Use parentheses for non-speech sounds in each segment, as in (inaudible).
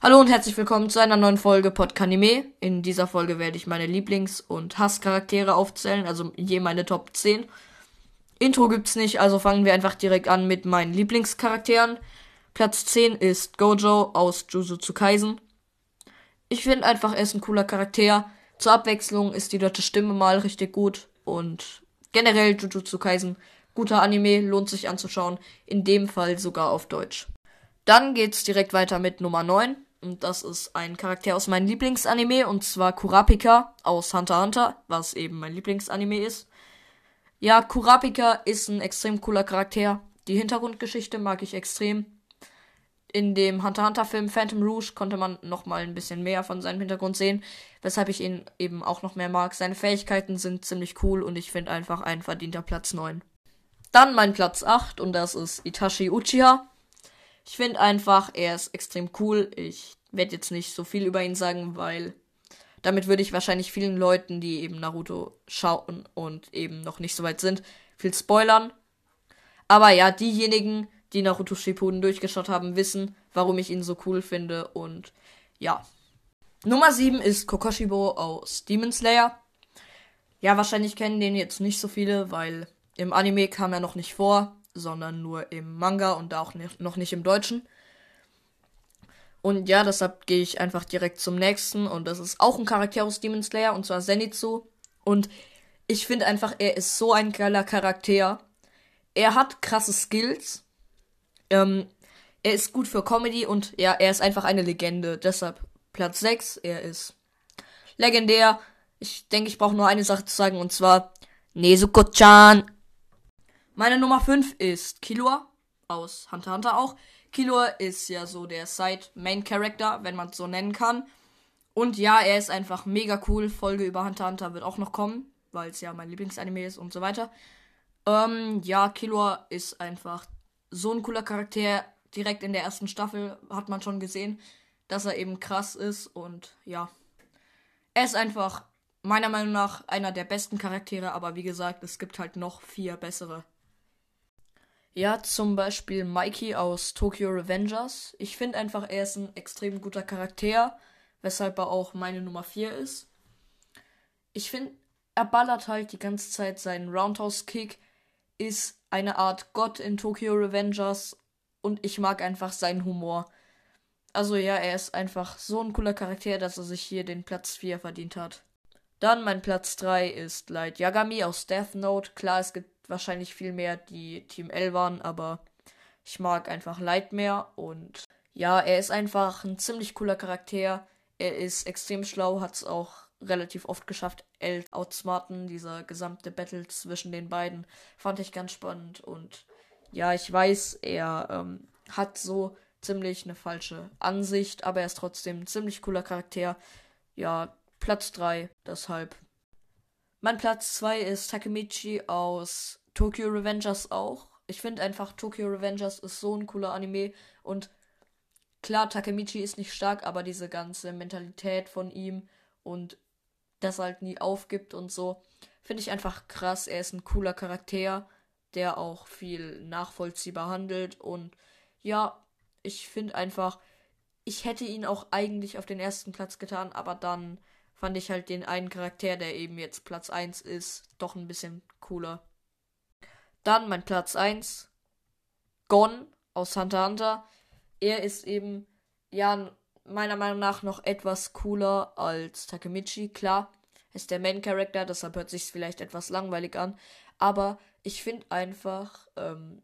Hallo und herzlich willkommen zu einer neuen Folge Podkanime. In dieser Folge werde ich meine Lieblings- und Hasscharaktere aufzählen, also je meine Top 10. Intro gibt's nicht, also fangen wir einfach direkt an mit meinen Lieblingscharakteren. Platz 10 ist Gojo aus Jujutsu Kaisen. Ich finde einfach, er ist ein cooler Charakter. Zur Abwechslung ist die deutsche Stimme mal richtig gut und generell Jujutsu Kaisen guter Anime, lohnt sich anzuschauen, in dem Fall sogar auf Deutsch. Dann geht's direkt weiter mit Nummer 9. Und das ist ein Charakter aus meinem Lieblingsanime, und zwar Kurapika aus Hunter x Hunter, was eben mein Lieblingsanime ist. Ja, Kurapika ist ein extrem cooler Charakter. Die Hintergrundgeschichte mag ich extrem. In dem Hunter x Hunter Film Phantom Rouge konnte man noch mal ein bisschen mehr von seinem Hintergrund sehen, weshalb ich ihn eben auch noch mehr mag. Seine Fähigkeiten sind ziemlich cool und ich finde einfach ein verdienter Platz 9. Dann mein Platz 8 und das ist Itachi Uchiha. Ich finde einfach, er ist extrem cool. Ich werde jetzt nicht so viel über ihn sagen, weil damit würde ich wahrscheinlich vielen Leuten, die eben Naruto schauen und eben noch nicht so weit sind, viel spoilern. Aber ja, diejenigen, die Naruto Shippuden durchgeschaut haben, wissen, warum ich ihn so cool finde und ja. Nummer 7 ist Kokoshibo aus Demon Slayer. Ja, wahrscheinlich kennen den jetzt nicht so viele, weil im Anime kam er noch nicht vor sondern nur im Manga und auch nicht, noch nicht im Deutschen. Und ja, deshalb gehe ich einfach direkt zum nächsten. Und das ist auch ein Charakter aus Demon Slayer, und zwar Zenitsu. Und ich finde einfach, er ist so ein geiler Charakter. Er hat krasse Skills. Ähm, er ist gut für Comedy und ja, er ist einfach eine Legende. Deshalb Platz 6. Er ist legendär. Ich denke, ich brauche nur eine Sache zu sagen, und zwar Nezuko-chan meine Nummer 5 ist Killua aus Hunter Hunter auch. Killua ist ja so der Side-Main-Character, wenn man es so nennen kann. Und ja, er ist einfach mega cool. Folge über Hunter Hunter wird auch noch kommen, weil es ja mein Lieblingsanime ist und so weiter. Ähm, ja, Killua ist einfach so ein cooler Charakter. Direkt in der ersten Staffel hat man schon gesehen, dass er eben krass ist und ja. Er ist einfach meiner Meinung nach einer der besten Charaktere, aber wie gesagt, es gibt halt noch vier bessere. Ja, zum Beispiel Mikey aus Tokyo Revengers. Ich finde einfach, er ist ein extrem guter Charakter, weshalb er auch meine Nummer 4 ist. Ich finde, er ballert halt die ganze Zeit seinen Roundhouse-Kick, ist eine Art Gott in Tokyo Revengers und ich mag einfach seinen Humor. Also ja, er ist einfach so ein cooler Charakter, dass er sich hier den Platz 4 verdient hat. Dann mein Platz 3 ist Light Yagami aus Death Note. Klar, es gibt wahrscheinlich viel mehr, die Team L waren, aber ich mag einfach Light mehr und ja, er ist einfach ein ziemlich cooler Charakter. Er ist extrem schlau, hat es auch relativ oft geschafft, L outsmarten. Dieser gesamte Battle zwischen den beiden fand ich ganz spannend und ja, ich weiß, er ähm, hat so ziemlich eine falsche Ansicht, aber er ist trotzdem ein ziemlich cooler Charakter. Ja, Platz 3, deshalb mein Platz 2 ist Takemichi aus Tokyo Revengers auch. Ich finde einfach, Tokyo Revengers ist so ein cooler Anime. Und klar, Takemichi ist nicht stark, aber diese ganze Mentalität von ihm und dass er halt nie aufgibt und so, finde ich einfach krass. Er ist ein cooler Charakter, der auch viel nachvollziehbar handelt. Und ja, ich finde einfach, ich hätte ihn auch eigentlich auf den ersten Platz getan, aber dann fand ich halt den einen Charakter, der eben jetzt Platz 1 ist, doch ein bisschen cooler. Dann mein Platz 1, Gon aus Hunter Hunter. Er ist eben, ja, meiner Meinung nach noch etwas cooler als Takemichi. Klar, ist der Main Character, deshalb hört sich vielleicht etwas langweilig an. Aber ich finde einfach, ähm,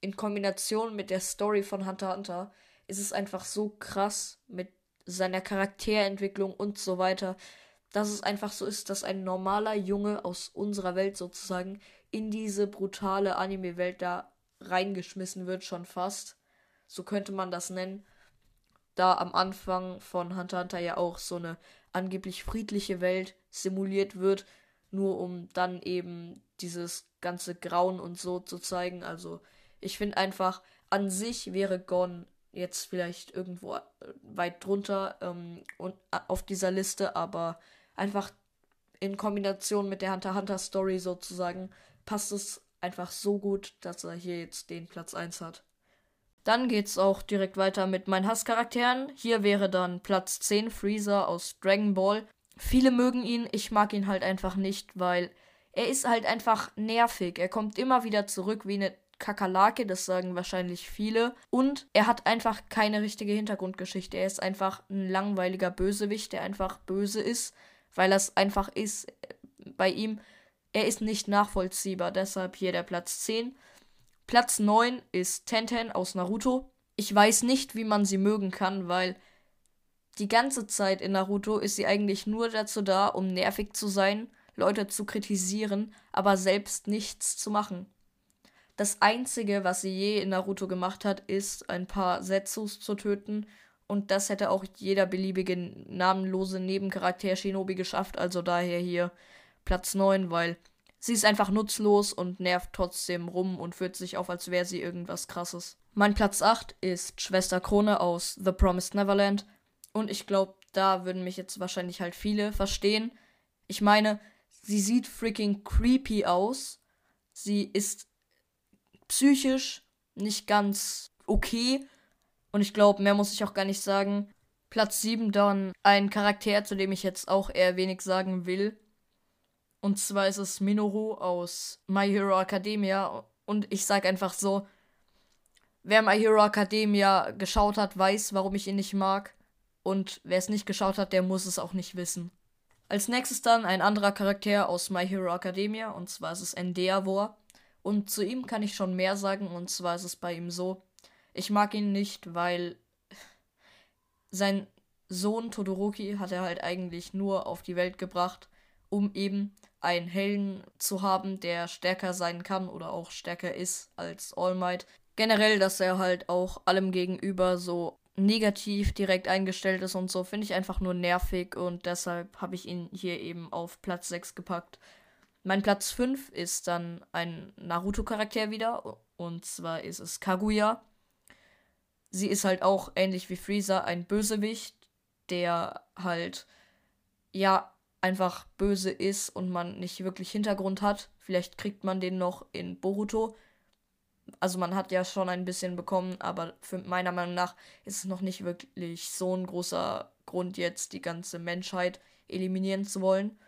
in Kombination mit der Story von Hunter Hunter ist es einfach so krass mit seiner Charakterentwicklung und so weiter, dass es einfach so ist, dass ein normaler Junge aus unserer Welt sozusagen in diese brutale Anime-Welt da reingeschmissen wird, schon fast. So könnte man das nennen. Da am Anfang von Hunter Hunter ja auch so eine angeblich friedliche Welt simuliert wird, nur um dann eben dieses ganze Grauen und so zu zeigen. Also ich finde einfach, an sich wäre Gon jetzt vielleicht irgendwo äh, weit drunter ähm, und äh, auf dieser Liste, aber einfach in Kombination mit der Hunter Hunter Story sozusagen passt es einfach so gut, dass er hier jetzt den Platz 1 hat. Dann geht's auch direkt weiter mit meinen Hasscharakteren. Hier wäre dann Platz 10 Freezer aus Dragon Ball. Viele mögen ihn, ich mag ihn halt einfach nicht, weil er ist halt einfach nervig. Er kommt immer wieder zurück wie eine Kakerlake, das sagen wahrscheinlich viele. Und er hat einfach keine richtige Hintergrundgeschichte. Er ist einfach ein langweiliger Bösewicht, der einfach böse ist, weil es einfach ist. Bei ihm, er ist nicht nachvollziehbar. Deshalb hier der Platz 10. Platz 9 ist Tenten aus Naruto. Ich weiß nicht, wie man sie mögen kann, weil die ganze Zeit in Naruto ist sie eigentlich nur dazu da, um nervig zu sein, Leute zu kritisieren, aber selbst nichts zu machen. Das Einzige, was sie je in Naruto gemacht hat, ist, ein paar Setsus zu töten. Und das hätte auch jeder beliebige namenlose Nebencharakter Shinobi geschafft. Also daher hier Platz 9, weil sie ist einfach nutzlos und nervt trotzdem rum und führt sich auf, als wäre sie irgendwas krasses. Mein Platz 8 ist Schwester Krone aus The Promised Neverland. Und ich glaube, da würden mich jetzt wahrscheinlich halt viele verstehen. Ich meine, sie sieht freaking creepy aus. Sie ist psychisch nicht ganz okay. Und ich glaube, mehr muss ich auch gar nicht sagen. Platz 7 dann ein Charakter, zu dem ich jetzt auch eher wenig sagen will. Und zwar ist es Minoru aus My Hero Academia. Und ich sag einfach so, wer My Hero Academia geschaut hat, weiß, warum ich ihn nicht mag. Und wer es nicht geschaut hat, der muss es auch nicht wissen. Als nächstes dann ein anderer Charakter aus My Hero Academia. Und zwar ist es Endeavor. Und zu ihm kann ich schon mehr sagen, und zwar ist es bei ihm so, ich mag ihn nicht, weil sein Sohn Todoroki hat er halt eigentlich nur auf die Welt gebracht, um eben einen Helden zu haben, der stärker sein kann oder auch stärker ist als All Might. Generell, dass er halt auch allem gegenüber so negativ direkt eingestellt ist und so, finde ich einfach nur nervig und deshalb habe ich ihn hier eben auf Platz 6 gepackt. Mein Platz 5 ist dann ein Naruto-Charakter wieder. Und zwar ist es Kaguya. Sie ist halt auch ähnlich wie Freezer ein Bösewicht, der halt, ja, einfach böse ist und man nicht wirklich Hintergrund hat. Vielleicht kriegt man den noch in Boruto. Also man hat ja schon ein bisschen bekommen, aber für meiner Meinung nach ist es noch nicht wirklich so ein großer Grund jetzt, die ganze Menschheit eliminieren zu wollen.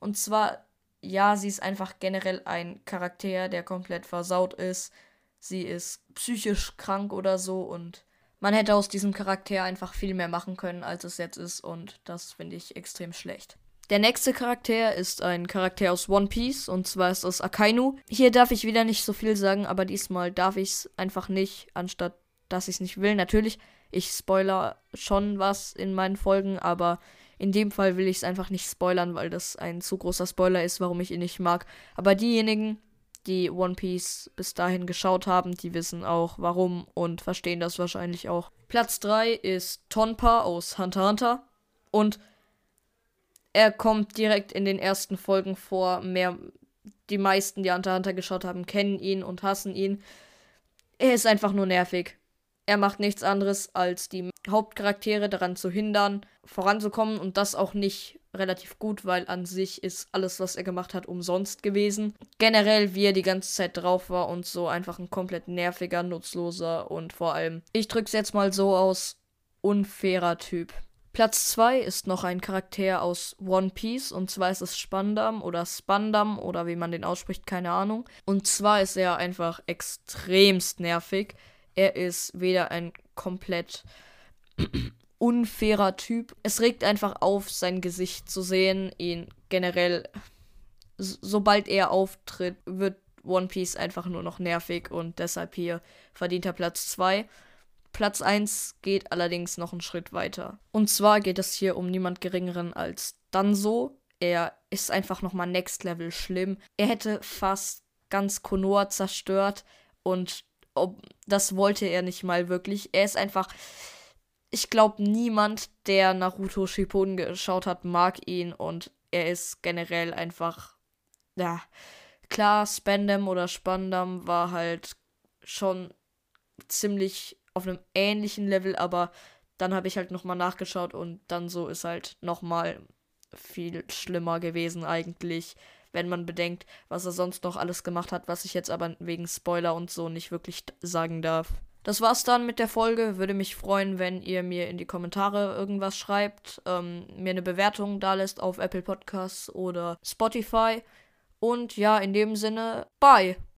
Und zwar ja, sie ist einfach generell ein Charakter, der komplett versaut ist. Sie ist psychisch krank oder so und man hätte aus diesem Charakter einfach viel mehr machen können, als es jetzt ist und das finde ich extrem schlecht. Der nächste Charakter ist ein Charakter aus One Piece und zwar ist es Akainu. Hier darf ich wieder nicht so viel sagen, aber diesmal darf ich es einfach nicht, anstatt dass ich es nicht will. Natürlich, ich spoiler schon was in meinen Folgen, aber in dem Fall will ich es einfach nicht spoilern, weil das ein zu großer Spoiler ist, warum ich ihn nicht mag. Aber diejenigen, die One Piece bis dahin geschaut haben, die wissen auch warum und verstehen das wahrscheinlich auch. Platz 3 ist Tonpa aus Hunter x Hunter. Und er kommt direkt in den ersten Folgen vor. Mehr, die meisten, die Hunter x Hunter geschaut haben, kennen ihn und hassen ihn. Er ist einfach nur nervig. Er macht nichts anderes, als die Hauptcharaktere daran zu hindern, voranzukommen und das auch nicht relativ gut, weil an sich ist alles, was er gemacht hat, umsonst gewesen. Generell, wie er die ganze Zeit drauf war und so einfach ein komplett nerviger, nutzloser und vor allem, ich drück's jetzt mal so aus, unfairer Typ. Platz 2 ist noch ein Charakter aus One Piece und zwar ist es Spandam oder Spandam oder wie man den ausspricht, keine Ahnung. Und zwar ist er einfach extremst nervig. Er ist weder ein komplett (clears throat) unfairer Typ. Es regt einfach auf, sein Gesicht zu sehen. Ihn generell, sobald er auftritt, wird One Piece einfach nur noch nervig und deshalb hier verdient er Platz 2. Platz 1 geht allerdings noch einen Schritt weiter. Und zwar geht es hier um niemand geringeren als Danzo. Er ist einfach nochmal Next Level schlimm. Er hätte fast ganz Konoha zerstört und ob, das wollte er nicht mal wirklich. Er ist einfach. Ich glaube, niemand, der Naruto Shippuden geschaut hat, mag ihn und er ist generell einfach. Ja. Klar, Spandam oder Spandam war halt schon ziemlich auf einem ähnlichen Level, aber dann habe ich halt nochmal nachgeschaut und dann so ist halt nochmal viel schlimmer gewesen eigentlich wenn man bedenkt, was er sonst noch alles gemacht hat, was ich jetzt aber wegen Spoiler und so nicht wirklich sagen darf. das war's dann mit der Folge. Würde mich freuen, wenn ihr mir in die Kommentare irgendwas schreibt, ähm, mir eine Bewertung da lässt auf Apple Podcasts oder Spotify. Und ja, in dem Sinne, bye.